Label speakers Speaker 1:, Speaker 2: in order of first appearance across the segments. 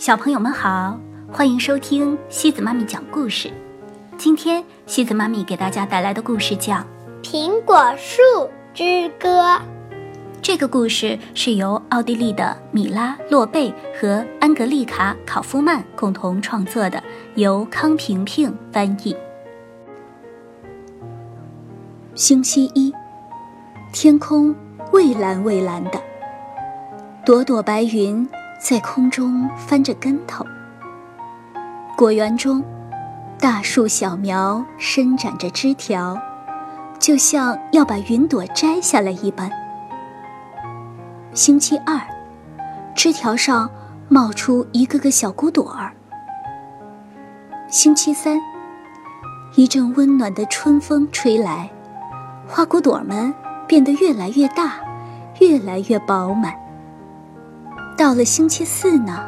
Speaker 1: 小朋友们好，欢迎收听西子妈咪讲故事。今天西子妈咪给大家带来的故事叫《
Speaker 2: 苹果树之歌》。
Speaker 1: 这个故事是由奥地利的米拉·洛贝和安格丽卡·考夫曼共同创作的，由康平平翻译。星期一，天空蔚蓝蔚蓝的，朵朵白云。在空中翻着跟头。果园中，大树小苗伸展着枝条，就像要把云朵摘下来一般。星期二，枝条上冒出一个个小骨朵儿。星期三，一阵温暖的春风吹来，花骨朵们变得越来越大，越来越饱满。到了星期四呢，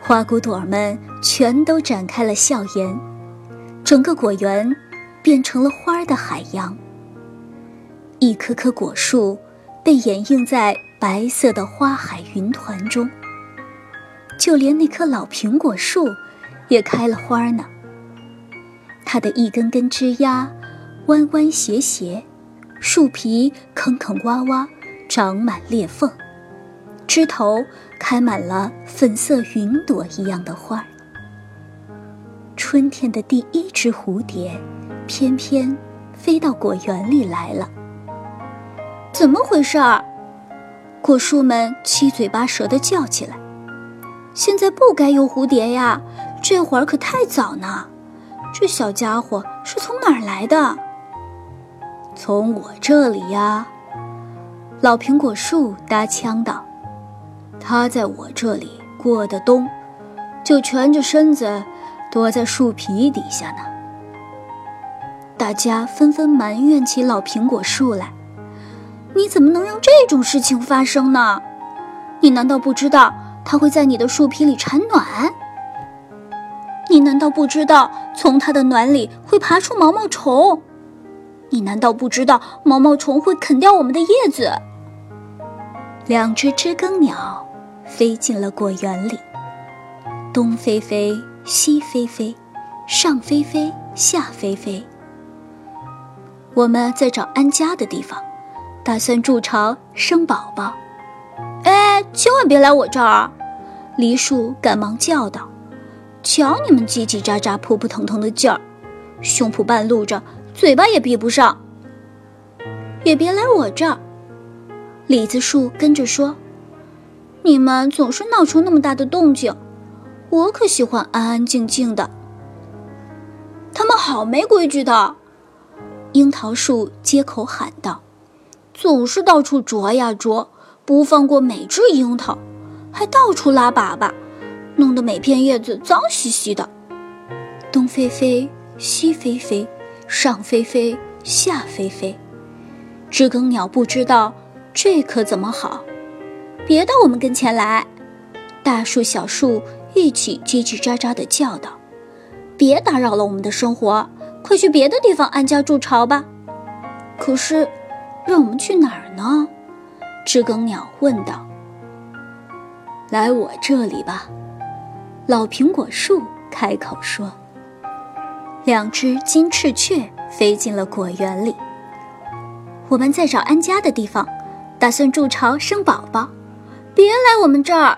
Speaker 1: 花骨朵们全都展开了笑颜，整个果园变成了花的海洋。一棵棵果树被掩映在白色的花海云团中，就连那棵老苹果树也开了花呢。它的一根根枝丫弯弯斜斜，树皮坑坑洼洼，长满裂缝。枝头开满了粉色云朵一样的花儿。春天的第一只蝴蝶，偏偏飞到果园里来了。怎么回事儿？果树们七嘴八舌地叫起来。现在不该有蝴蝶呀，这会儿可太早呢。这小家伙是从哪儿来的？从我这里呀。老苹果树搭腔道。他在我这里过的冬，就蜷着身子躲在树皮底下呢。大家纷纷埋怨起老苹果树来：“你怎么能让这种事情发生呢？你难道不知道它会在你的树皮里产卵？你难道不知道从它的卵里会爬出毛毛虫？你难道不知道毛毛虫会啃掉我们的叶子？”两只知更鸟。飞进了果园里，东飞飞，西飞飞，上飞飞，下飞飞。我们在找安家的地方，打算筑巢生宝宝。哎，千万别来我这儿！梨树赶忙叫道：“瞧你们叽叽喳喳、扑扑腾腾的劲儿，胸脯半露着，嘴巴也闭不上。也别来我这儿！”李子树跟着说。你们总是闹出那么大的动静，我可喜欢安安静静的。他们好没规矩的，樱桃树接口喊道：“总是到处啄呀啄，不放过每只樱桃，还到处拉粑粑，弄得每片叶子脏兮兮的。”东飞飞，西飞飞，上飞飞，下飞飞，知更鸟不知道这可怎么好。别到我们跟前来！大树、小树一起叽叽喳喳地叫道：“别打扰了我们的生活，快去别的地方安家筑巢吧。”可是，让我们去哪儿呢？知更鸟问道。“来我这里吧。”老苹果树开口说。两只金翅雀飞进了果园里。我们在找安家的地方，打算筑巢生宝宝。别来我们这儿！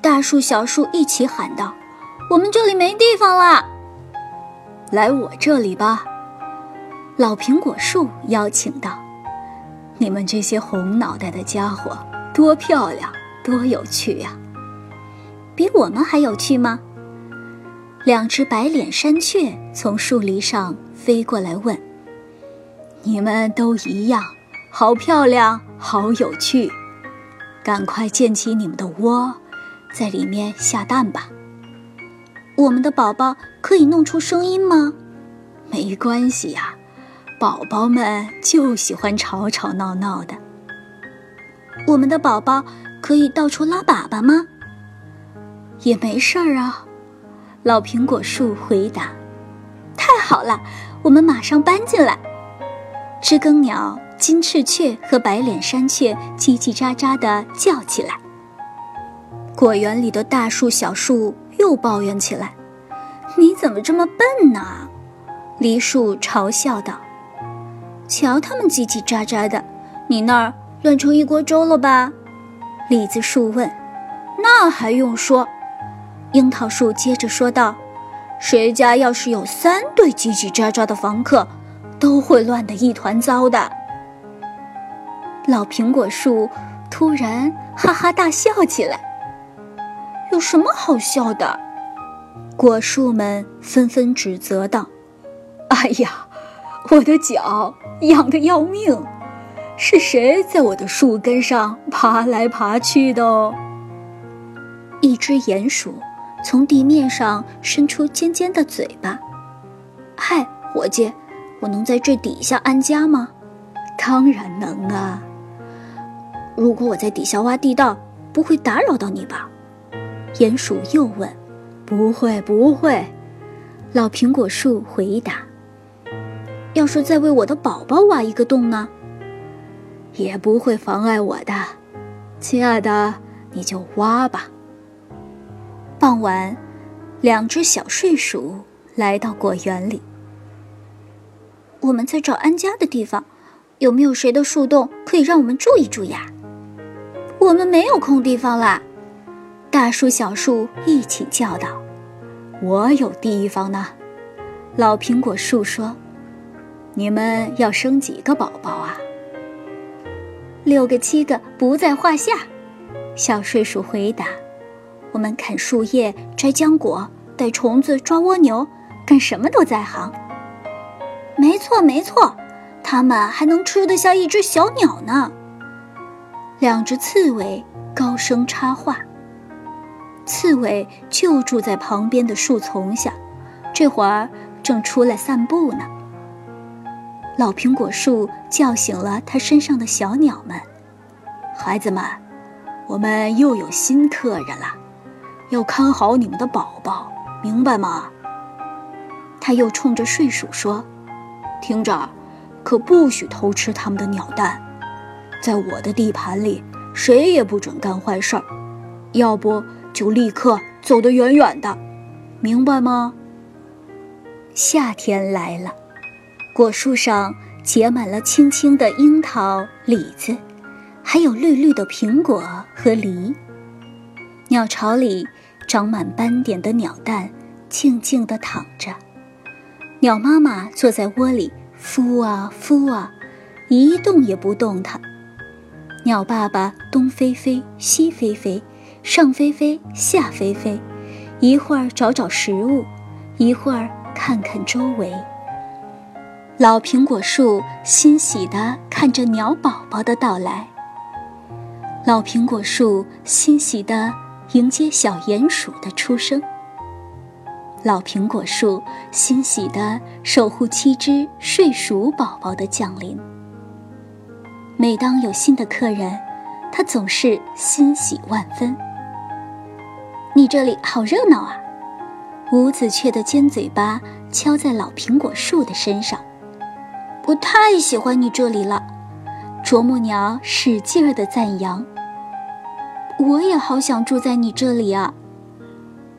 Speaker 1: 大树、小树一起喊道：“我们这里没地方了。”来我这里吧，老苹果树邀请道：“你们这些红脑袋的家伙，多漂亮，多有趣呀！比我们还有趣吗？”两只白脸山雀从树篱上飞过来问：“你们都一样，好漂亮，好有趣。”赶快建起你们的窝，在里面下蛋吧。我们的宝宝可以弄出声音吗？没关系呀，宝宝们就喜欢吵吵闹闹的。我们的宝宝可以到处拉粑粑吗？也没事儿啊。老苹果树回答：“太好了，我们马上搬进来。”知更鸟。金翅雀和白脸山雀叽叽喳喳地叫起来。果园里的大树、小树又抱怨起来：“你怎么这么笨呢？”梨树嘲笑道：“瞧他们叽叽喳喳的，你那儿乱成一锅粥了吧？”李子树问：“那还用说？”樱桃树接着说道：“谁家要是有三对叽叽喳喳的房客，都会乱得一团糟的。”老苹果树突然哈哈大笑起来。有什么好笑的？果树们纷纷指责道：“哎呀，我的脚痒得要命！是谁在我的树根上爬来爬去的？”哦，一只鼹鼠从地面上伸出尖尖的嘴巴。“嗨，伙计，我能在这底下安家吗？”“当然能啊！如果我在底下挖地道，不会打扰到你吧？”鼹鼠又问：“不会，不会。”老苹果树回答：“要是再为我的宝宝挖一个洞呢？也不会妨碍我的，亲爱的，你就挖吧。”傍晚，两只小睡鼠来到果园里。我们在找安家的地方，有没有谁的树洞可以让我们住一住呀？我们没有空地方啦。大树、小树一起叫道：“我有地方呢。”老苹果树说：“你们要生几个宝宝啊？”“六个、七个不在话下。”小睡鼠回答：“我们砍树叶、摘浆果、逮虫子、抓蜗牛，干什么都在行。”“没错，没错，它们还能吃得下一只小鸟呢。”两只刺猬高声插话。刺猬就住在旁边的树丛下，这会儿正出来散步呢。老苹果树叫醒了它身上的小鸟们：“孩子们，我们又有新客人了，要看好你们的宝宝，明白吗？”他又冲着睡鼠说：“听着，可不许偷吃他们的鸟蛋，在我的地盘里，谁也不准干坏事儿，要不……”就立刻走得远远的，明白吗？夏天来了，果树上结满了青青的樱桃、李子，还有绿绿的苹果和梨。鸟巢里长满斑点的鸟蛋，静静地躺着。鸟妈妈坐在窝里孵啊孵啊，一动也不动弹。鸟爸爸东飞飞，西飞飞。上飞飞，下飞飞，一会儿找找食物，一会儿看看周围。老苹果树欣喜地看着鸟宝宝的到来。老苹果树欣喜地迎接小鼹鼠的出生。老苹果树欣喜地守护七只睡鼠宝宝的降临。每当有新的客人，他总是欣喜万分。你这里好热闹啊！五子雀的尖嘴巴敲在老苹果树的身上。我太喜欢你这里了，啄木鸟使劲儿的赞扬。我也好想住在你这里啊！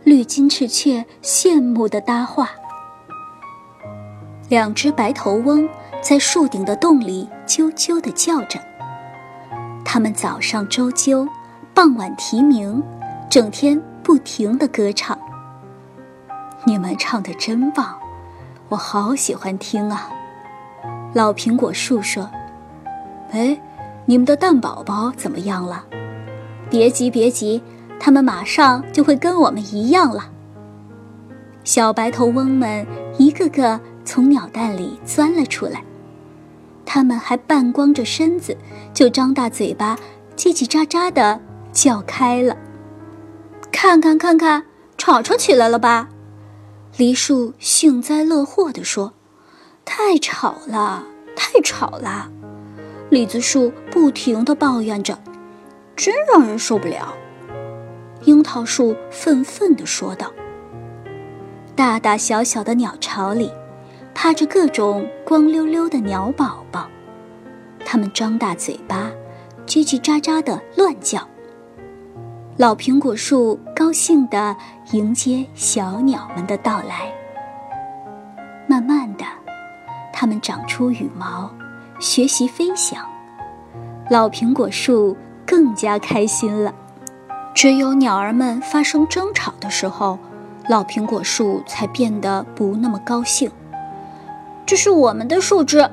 Speaker 1: 绿金翅雀羡慕的搭话。两只白头翁在树顶的洞里啾啾的叫着。它们早上周啾，傍晚啼鸣，整天。不停的歌唱，你们唱的真棒，我好喜欢听啊！老苹果树说：“哎，你们的蛋宝宝怎么样了？别急别急，他们马上就会跟我们一样了。”小白头翁们一个个从鸟蛋里钻了出来，他们还半光着身子，就张大嘴巴，叽叽喳喳的叫开了。看看看看，吵吵起来了吧？梨树幸灾乐祸地说：“太吵了，太吵了！”李子树不停地抱怨着：“真让人受不了。”樱桃树愤愤地说道：“大大小小的鸟巢里，趴着各种光溜溜的鸟宝宝，它们张大嘴巴，叽叽喳喳地乱叫。”老苹果树高兴地迎接小鸟们的到来。慢慢的，它们长出羽毛，学习飞翔。老苹果树更加开心了。只有鸟儿们发生争吵的时候，老苹果树才变得不那么高兴。这是我们的树枝，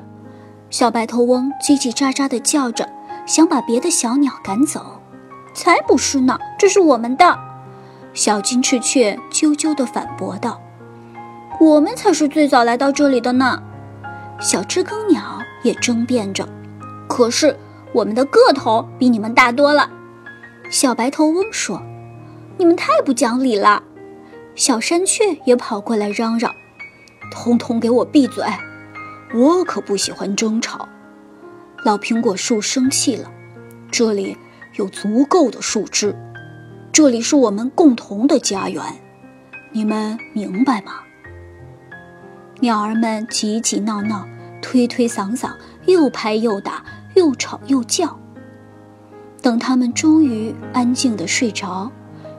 Speaker 1: 小白头翁叽叽喳喳地叫着，想把别的小鸟赶走。才不是呢！这是我们的。小金翅雀啾啾地反驳道：“我们才是最早来到这里的呢。”小知更鸟也争辩着：“可是我们的个头比你们大多了。”小白头翁说：“你们太不讲理了。”小山雀也跑过来嚷嚷：“通通给我闭嘴！我可不喜欢争吵。”老苹果树生气了：“这里……”有足够的树枝，这里是我们共同的家园，你们明白吗？鸟儿们挤挤闹闹，推推搡搡，又拍又打，又吵又叫。等它们终于安静地睡着，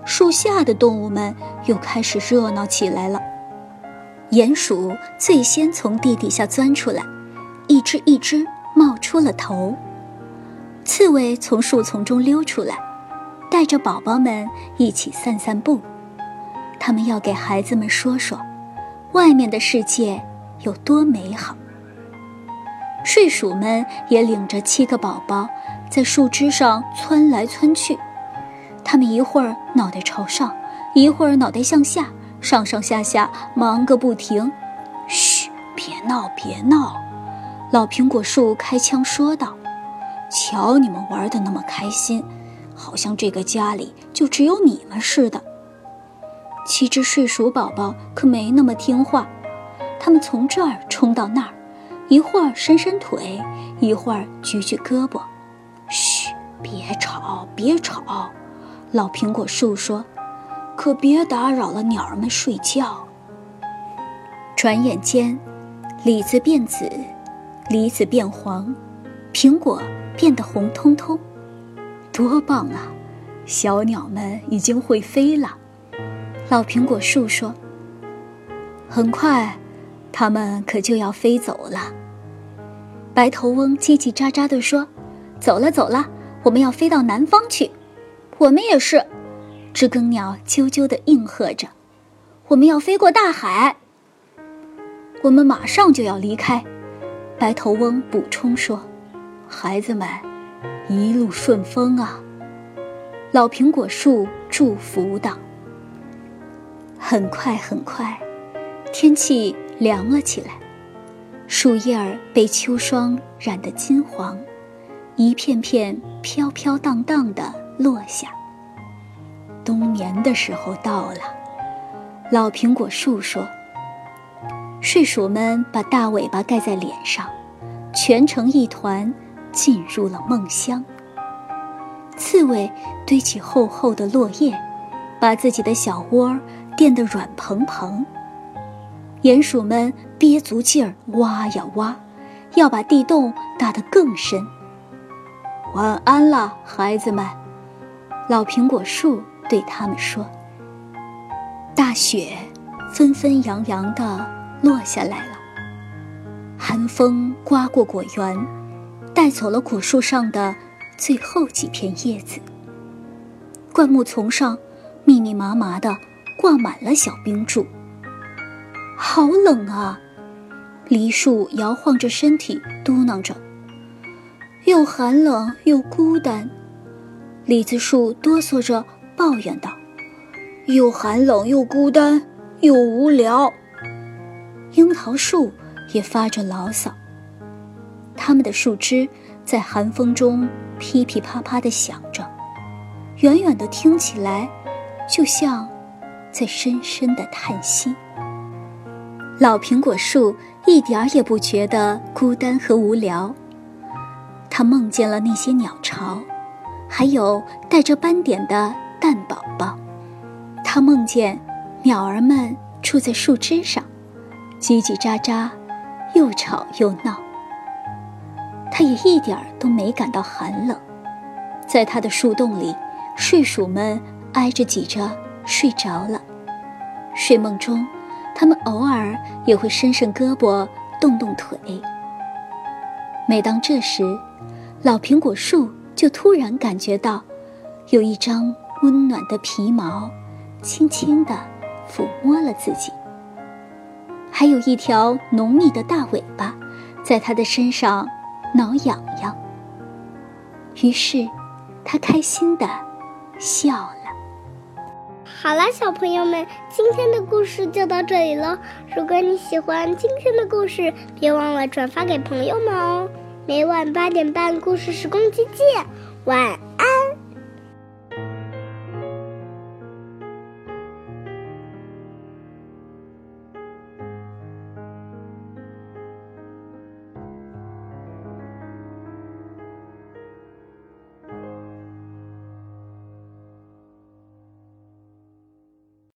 Speaker 1: 树下的动物们又开始热闹起来了。鼹鼠最先从地底下钻出来，一只一只冒出了头。刺猬从树丛中溜出来，带着宝宝们一起散散步。他们要给孩子们说说，外面的世界有多美好。睡鼠们也领着七个宝宝，在树枝上窜来窜去。他们一会儿脑袋朝上，一会儿脑袋向下，上上下下忙个不停。嘘，别闹，别闹！老苹果树开枪说道。瞧你们玩的那么开心，好像这个家里就只有你们似的。七只睡鼠宝宝可没那么听话，他们从这儿冲到那儿，一会儿伸伸腿，一会儿举举胳膊。嘘，别吵，别吵！老苹果树说：“可别打扰了鸟儿们睡觉。”转眼间，李子变紫，梨子变黄，苹果。变得红彤彤，多棒啊！小鸟们已经会飞了。老苹果树说：“很快，它们可就要飞走了。”白头翁叽叽喳喳地说：“走了，走了，我们要飞到南方去。”我们也是，知更鸟啾啾地应和着：“我们要飞过大海。”我们马上就要离开。白头翁补充说。孩子们，一路顺风啊！老苹果树祝福道。很快很快，天气凉了起来，树叶儿被秋霜染得金黄，一片片飘飘荡荡的落下。冬眠的时候到了，老苹果树说：“睡鼠们把大尾巴盖在脸上，蜷成一团。”进入了梦乡。刺猬堆起厚厚的落叶，把自己的小窝垫得软蓬蓬。鼹鼠们憋足劲儿挖呀挖，要把地洞打得更深。晚安了，孩子们。老苹果树对他们说：“大雪纷纷扬扬地落下来了，寒风刮过果园。”带走了果树上的最后几片叶子。灌木丛上密密麻麻的挂满了小冰柱。好冷啊！梨树摇晃着身体，嘟囔着：“又寒冷又孤单。”李子树哆嗦着抱怨道：“又寒冷又孤单又无聊。”樱桃树也发着牢骚。它们的树枝在寒风中噼噼啪啪地响着，远远的听起来，就像在深深的叹息。老苹果树一点儿也不觉得孤单和无聊。它梦见了那些鸟巢，还有带着斑点的蛋宝宝。他梦见鸟儿们住在树枝上，叽叽喳喳，又吵又闹。他也一点儿都没感到寒冷，在他的树洞里，睡鼠们挨着挤着睡着了。睡梦中，它们偶尔也会伸伸胳膊，动动腿。每当这时，老苹果树就突然感觉到，有一张温暖的皮毛，轻轻地抚摸了自己。还有一条浓密的大尾巴，在它的身上挠痒痒。于是，它开心地笑了。
Speaker 2: 好了，小朋友们，今天的故事就到这里了。如果你喜欢今天的故事，别忘了转发给朋友们哦。每晚八点半，故事时光机见，晚。